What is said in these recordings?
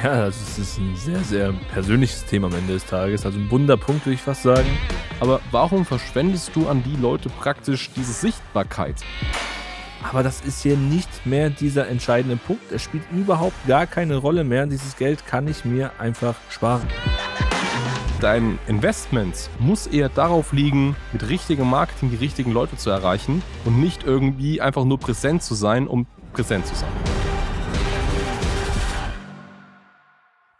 Ja, es ist ein sehr, sehr persönliches Thema am Ende des Tages. Also ein wunder Punkt, würde ich fast sagen. Aber warum verschwendest du an die Leute praktisch diese Sichtbarkeit? Aber das ist hier nicht mehr dieser entscheidende Punkt. Es spielt überhaupt gar keine Rolle mehr. Dieses Geld kann ich mir einfach sparen. Dein Investment muss eher darauf liegen, mit richtigem Marketing die richtigen Leute zu erreichen und nicht irgendwie einfach nur präsent zu sein, um präsent zu sein.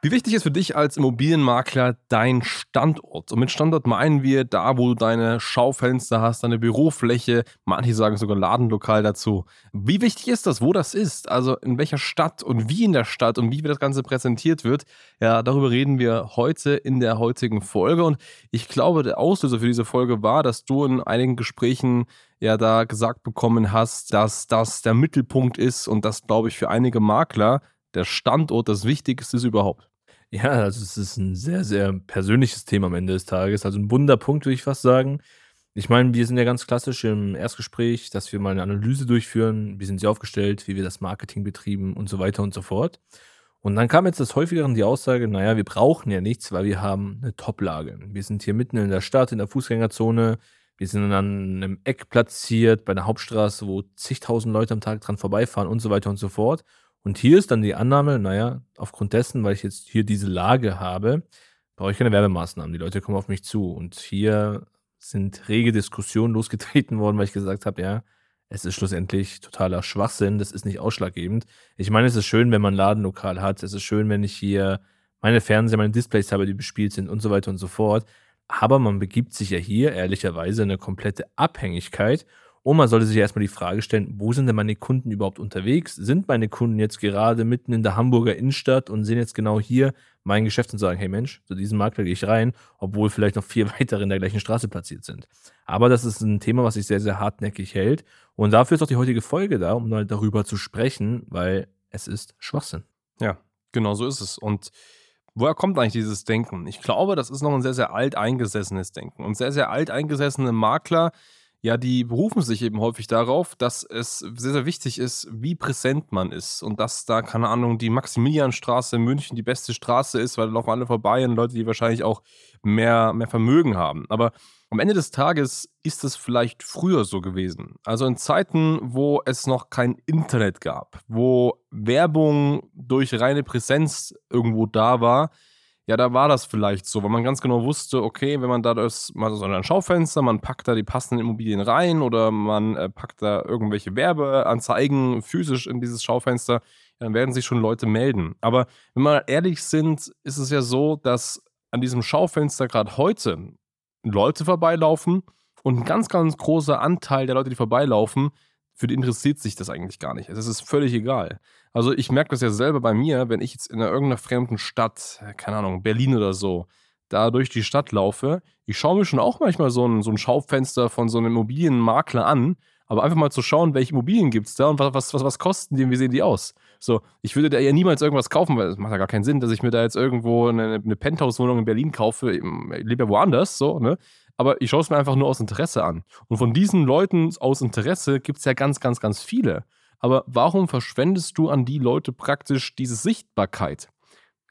Wie wichtig ist für dich als Immobilienmakler dein Standort? Und mit Standort meinen wir da, wo du deine Schaufenster hast, deine Bürofläche, manche sagen sogar Ladenlokal dazu. Wie wichtig ist das, wo das ist? Also in welcher Stadt und wie in der Stadt und wie das Ganze präsentiert wird? Ja, darüber reden wir heute in der heutigen Folge. Und ich glaube, der Auslöser für diese Folge war, dass du in einigen Gesprächen ja da gesagt bekommen hast, dass das der Mittelpunkt ist und das, glaube ich, für einige Makler der Standort das Wichtigste ist überhaupt. Ja, also es ist ein sehr, sehr persönliches Thema am Ende des Tages. Also ein Wunderpunkt, würde ich fast sagen. Ich meine, wir sind ja ganz klassisch im Erstgespräch, dass wir mal eine Analyse durchführen, wie sind sie aufgestellt, wie wir das Marketing betrieben und so weiter und so fort. Und dann kam jetzt das häufigeren die Aussage, naja, wir brauchen ja nichts, weil wir haben eine Top-Lage. Wir sind hier mitten in der Stadt, in der Fußgängerzone. Wir sind an einem Eck platziert, bei einer Hauptstraße, wo zigtausend Leute am Tag dran vorbeifahren und so weiter und so fort. Und hier ist dann die Annahme, naja, aufgrund dessen, weil ich jetzt hier diese Lage habe, brauche ich keine Werbemaßnahmen. Die Leute kommen auf mich zu. Und hier sind rege Diskussionen losgetreten worden, weil ich gesagt habe, ja, es ist schlussendlich totaler Schwachsinn, das ist nicht ausschlaggebend. Ich meine, es ist schön, wenn man ein Ladenlokal hat, es ist schön, wenn ich hier meine Fernseher, meine Displays habe, die bespielt sind und so weiter und so fort. Aber man begibt sich ja hier ehrlicherweise in eine komplette Abhängigkeit und man sollte sich erstmal die Frage stellen, wo sind denn meine Kunden überhaupt unterwegs? Sind meine Kunden jetzt gerade mitten in der Hamburger Innenstadt und sehen jetzt genau hier mein Geschäft und sagen, hey Mensch, zu diesem Makler gehe ich rein, obwohl vielleicht noch vier weitere in der gleichen Straße platziert sind. Aber das ist ein Thema, was sich sehr, sehr hartnäckig hält. Und dafür ist auch die heutige Folge da, um mal darüber zu sprechen, weil es ist Schwachsinn. Ja, genau so ist es. Und Woher kommt eigentlich dieses Denken? Ich glaube, das ist noch ein sehr, sehr alteingesessenes Denken. Und sehr, sehr alteingesessene Makler, ja, die berufen sich eben häufig darauf, dass es sehr, sehr wichtig ist, wie präsent man ist und dass da, keine Ahnung, die Maximilianstraße in München die beste Straße ist, weil da laufen alle vorbei und Leute, die wahrscheinlich auch mehr, mehr Vermögen haben. Aber am Ende des Tages ist es vielleicht früher so gewesen. Also in Zeiten, wo es noch kein Internet gab, wo Werbung durch reine Präsenz irgendwo da war, ja, da war das vielleicht so, weil man ganz genau wusste, okay, wenn man da das, mal so ein Schaufenster, man packt da die passenden Immobilien rein oder man äh, packt da irgendwelche Werbeanzeigen physisch in dieses Schaufenster, dann werden sich schon Leute melden. Aber wenn wir ehrlich sind, ist es ja so, dass an diesem Schaufenster gerade heute Leute vorbeilaufen und ein ganz, ganz großer Anteil der Leute, die vorbeilaufen, für die interessiert sich das eigentlich gar nicht. Es ist völlig egal. Also ich merke das ja selber bei mir, wenn ich jetzt in irgendeiner fremden Stadt, keine Ahnung, Berlin oder so, da durch die Stadt laufe, ich schaue mir schon auch manchmal so ein, so ein Schaufenster von so einem Immobilienmakler an, aber einfach mal zu schauen, welche Immobilien gibt es da und was, was, was kosten die und wie sehen die aus. So, ich würde da ja niemals irgendwas kaufen, weil es macht ja gar keinen Sinn, dass ich mir da jetzt irgendwo eine, eine Penthouse-Wohnung in Berlin kaufe. Ich lebe ja woanders, so, ne? Aber ich schaue es mir einfach nur aus Interesse an. Und von diesen Leuten aus Interesse gibt es ja ganz, ganz, ganz viele. Aber warum verschwendest du an die Leute praktisch diese Sichtbarkeit?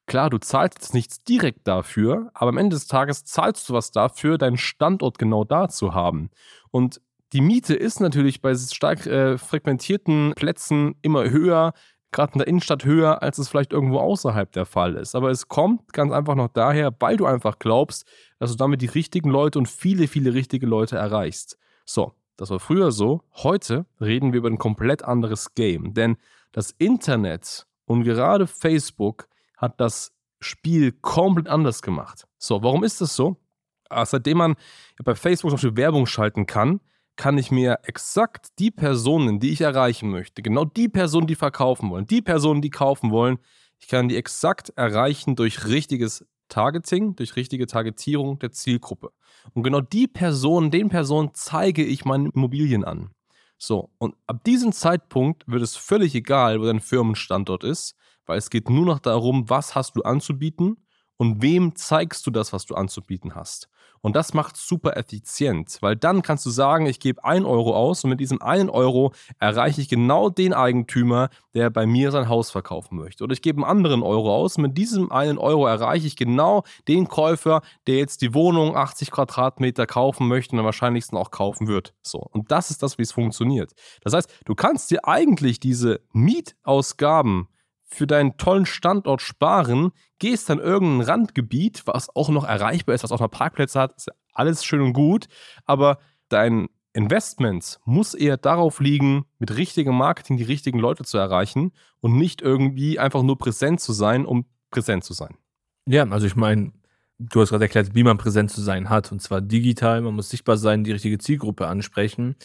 Klar, du zahlst jetzt nichts direkt dafür, aber am Ende des Tages zahlst du was dafür, deinen Standort genau da zu haben. Und die Miete ist natürlich bei stark äh, frequentierten Plätzen immer höher, gerade in der Innenstadt höher, als es vielleicht irgendwo außerhalb der Fall ist. Aber es kommt ganz einfach noch daher, weil du einfach glaubst, dass du damit die richtigen Leute und viele, viele richtige Leute erreichst. So, das war früher so. Heute reden wir über ein komplett anderes Game. Denn das Internet und gerade Facebook hat das Spiel komplett anders gemacht. So, warum ist das so? Ah, seitdem man bei Facebook zum Beispiel Werbung schalten kann, kann ich mir exakt die Personen, die ich erreichen möchte, genau die Personen, die verkaufen wollen, die Personen, die kaufen wollen, ich kann die exakt erreichen durch richtiges Targeting, durch richtige Targetierung der Zielgruppe. Und genau die Personen, den Personen zeige ich meine Immobilien an. So, und ab diesem Zeitpunkt wird es völlig egal, wo dein Firmenstandort ist, weil es geht nur noch darum, was hast du anzubieten und wem zeigst du das, was du anzubieten hast. Und das macht super effizient, weil dann kannst du sagen, ich gebe 1 Euro aus und mit diesem 1 Euro erreiche ich genau den Eigentümer, der bei mir sein Haus verkaufen möchte. Oder ich gebe einen anderen Euro aus und mit diesem 1 Euro erreiche ich genau den Käufer, der jetzt die Wohnung 80 Quadratmeter kaufen möchte und am wahrscheinlichsten auch kaufen wird. So. Und das ist das, wie es funktioniert. Das heißt, du kannst dir eigentlich diese Mietausgaben für deinen tollen Standort sparen, gehst dann irgendein Randgebiet, was auch noch erreichbar ist, was auch noch Parkplätze hat, ist alles schön und gut, aber dein Investment muss eher darauf liegen, mit richtigem Marketing die richtigen Leute zu erreichen und nicht irgendwie einfach nur präsent zu sein, um präsent zu sein. Ja, also ich meine, du hast gerade erklärt, wie man präsent zu sein hat, und zwar digital, man muss sichtbar sein, die richtige Zielgruppe ansprechen.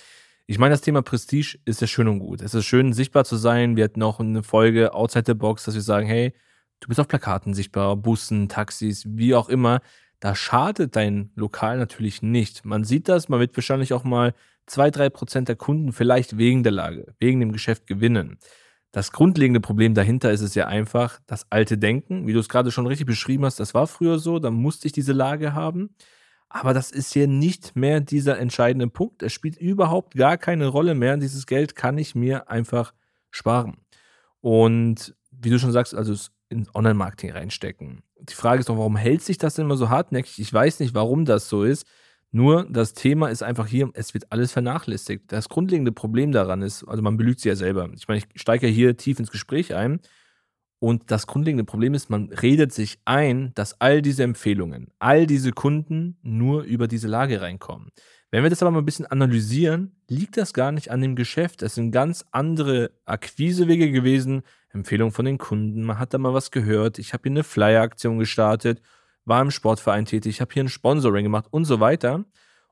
Ich meine, das Thema Prestige ist ja schön und gut. Es ist schön, sichtbar zu sein. Wir hatten auch eine Folge Outside the Box, dass wir sagen, hey, du bist auf Plakaten sichtbar, Bussen, Taxis, wie auch immer. Da schadet dein Lokal natürlich nicht. Man sieht das, man wird wahrscheinlich auch mal 2, 3 Prozent der Kunden vielleicht wegen der Lage, wegen dem Geschäft gewinnen. Das grundlegende Problem dahinter ist es ja einfach, das alte Denken, wie du es gerade schon richtig beschrieben hast, das war früher so, da musste ich diese Lage haben. Aber das ist hier nicht mehr dieser entscheidende Punkt. Es spielt überhaupt gar keine Rolle mehr. Dieses Geld kann ich mir einfach sparen. Und wie du schon sagst, also in Online-Marketing reinstecken. Die Frage ist doch, warum hält sich das denn immer so hartnäckig? Ich weiß nicht, warum das so ist. Nur das Thema ist einfach hier, es wird alles vernachlässigt. Das grundlegende Problem daran ist, also man belügt sich ja selber. Ich meine, ich steige ja hier tief ins Gespräch ein und das grundlegende Problem ist, man redet sich ein, dass all diese Empfehlungen, all diese Kunden nur über diese Lage reinkommen. Wenn wir das aber mal ein bisschen analysieren, liegt das gar nicht an dem Geschäft. Es sind ganz andere Akquisewege gewesen, Empfehlungen von den Kunden. Man hat da mal was gehört. Ich habe hier eine Flyer-Aktion gestartet, war im Sportverein tätig, habe hier ein Sponsoring gemacht und so weiter.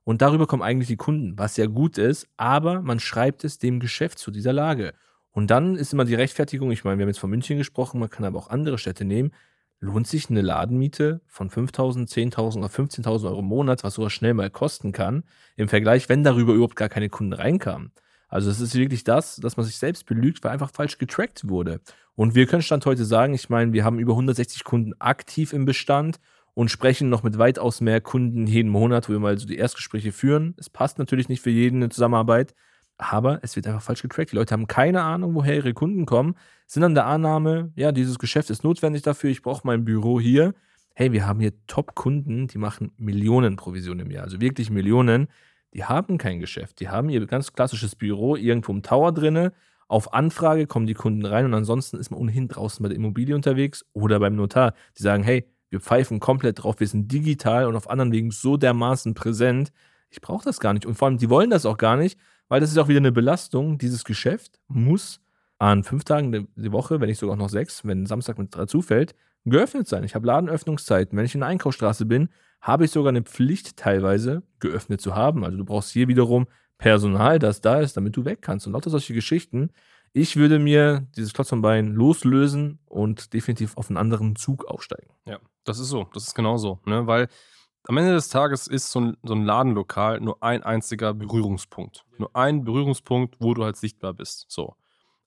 Und darüber kommen eigentlich die Kunden, was ja gut ist, aber man schreibt es dem Geschäft zu dieser Lage. Und dann ist immer die Rechtfertigung, ich meine, wir haben jetzt von München gesprochen, man kann aber auch andere Städte nehmen. Lohnt sich eine Ladenmiete von 5.000, 10.000 oder 15.000 Euro im Monat, was sowas schnell mal kosten kann, im Vergleich, wenn darüber überhaupt gar keine Kunden reinkamen? Also es ist wirklich das, dass man sich selbst belügt, weil einfach falsch getrackt wurde. Und wir können Stand heute sagen, ich meine, wir haben über 160 Kunden aktiv im Bestand und sprechen noch mit weitaus mehr Kunden jeden Monat, wo wir mal so die Erstgespräche führen. Es passt natürlich nicht für jeden eine Zusammenarbeit, aber es wird einfach falsch getrackt. Die Leute haben keine Ahnung, woher ihre Kunden kommen, sind an der Annahme, ja, dieses Geschäft ist notwendig dafür, ich brauche mein Büro hier. Hey, wir haben hier Top-Kunden, die machen Millionen Provisionen im Jahr, also wirklich Millionen. Die haben kein Geschäft. Die haben ihr ganz klassisches Büro irgendwo im Tower drinne. Auf Anfrage kommen die Kunden rein und ansonsten ist man ohnehin draußen bei der Immobilie unterwegs oder beim Notar. Die sagen, hey, wir pfeifen komplett drauf, wir sind digital und auf anderen Wegen so dermaßen präsent. Ich brauche das gar nicht. Und vor allem, die wollen das auch gar nicht, weil das ist auch wieder eine Belastung. Dieses Geschäft muss an fünf Tagen die Woche, wenn nicht sogar noch sechs, wenn Samstag mit dazu fällt, geöffnet sein. Ich habe Ladenöffnungszeiten. Wenn ich in der Einkaufsstraße bin, habe ich sogar eine Pflicht teilweise geöffnet zu haben. Also du brauchst hier wiederum Personal, das da ist, damit du weg kannst. Und lauter solche Geschichten. Ich würde mir dieses Klotz am Bein loslösen und definitiv auf einen anderen Zug aufsteigen. Ja, das ist so. Das ist genau so. Ne? Weil am Ende des Tages ist so ein, so ein Ladenlokal nur ein einziger Berührungspunkt. Nur ein Berührungspunkt, wo du halt sichtbar bist. So.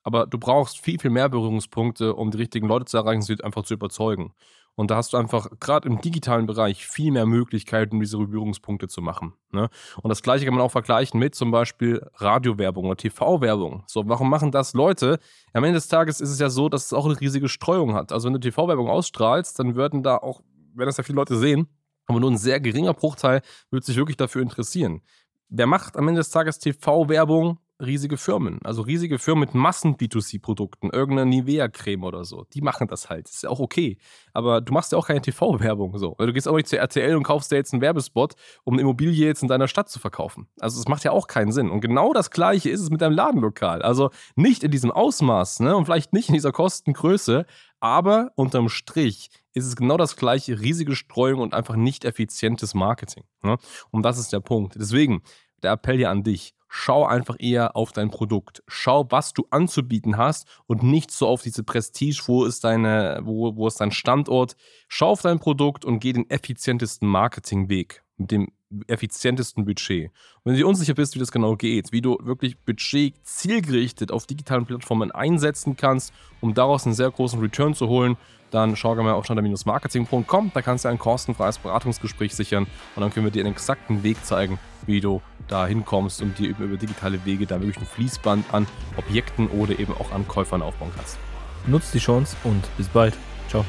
Aber du brauchst viel, viel mehr Berührungspunkte, um die richtigen Leute zu erreichen, sie einfach zu überzeugen. Und da hast du einfach gerade im digitalen Bereich viel mehr Möglichkeiten, um diese Berührungspunkte zu machen. Ne? Und das gleiche kann man auch vergleichen mit zum Beispiel Radiowerbung oder TV-Werbung. So, warum machen das Leute? Am Ende des Tages ist es ja so, dass es auch eine riesige Streuung hat. Also wenn du TV-Werbung ausstrahlst, dann würden da auch, wenn das ja viele Leute sehen, aber nur ein sehr geringer Bruchteil wird sich wirklich dafür interessieren. Wer macht am Ende des Tages TV-Werbung? Riesige Firmen, also riesige Firmen mit Massen-B2C-Produkten, irgendeine Nivea-Creme oder so. Die machen das halt. Ist ja auch okay. Aber du machst ja auch keine TV-Werbung so. Du gehst auch nicht zu RTL und kaufst dir jetzt einen Werbespot, um eine Immobilie jetzt in deiner Stadt zu verkaufen. Also das macht ja auch keinen Sinn. Und genau das Gleiche ist es mit deinem Ladenlokal. Also nicht in diesem Ausmaß ne? und vielleicht nicht in dieser Kostengröße, aber unterm Strich ist es genau das gleiche, riesige Streuung und einfach nicht effizientes Marketing. Ne? Und das ist der Punkt. Deswegen, der Appell hier an dich schau einfach eher auf dein Produkt. Schau, was du anzubieten hast und nicht so auf diese Prestige, wo ist, deine, wo, wo ist dein Standort. Schau auf dein Produkt und geh den effizientesten Marketingweg mit dem effizientesten Budget. Und wenn du dir unsicher bist, wie das genau geht, wie du wirklich Budget zielgerichtet auf digitalen Plattformen einsetzen kannst, um daraus einen sehr großen Return zu holen, dann schau gerne mal auf standard-marketing.com. Da kannst du ein kostenfreies Beratungsgespräch sichern und dann können wir dir einen exakten Weg zeigen, wie du da hinkommst und dir eben über digitale Wege da wirklich ein Fließband an Objekten oder eben auch an Käufern aufbauen kannst. Nutzt die Chance und bis bald. Ciao.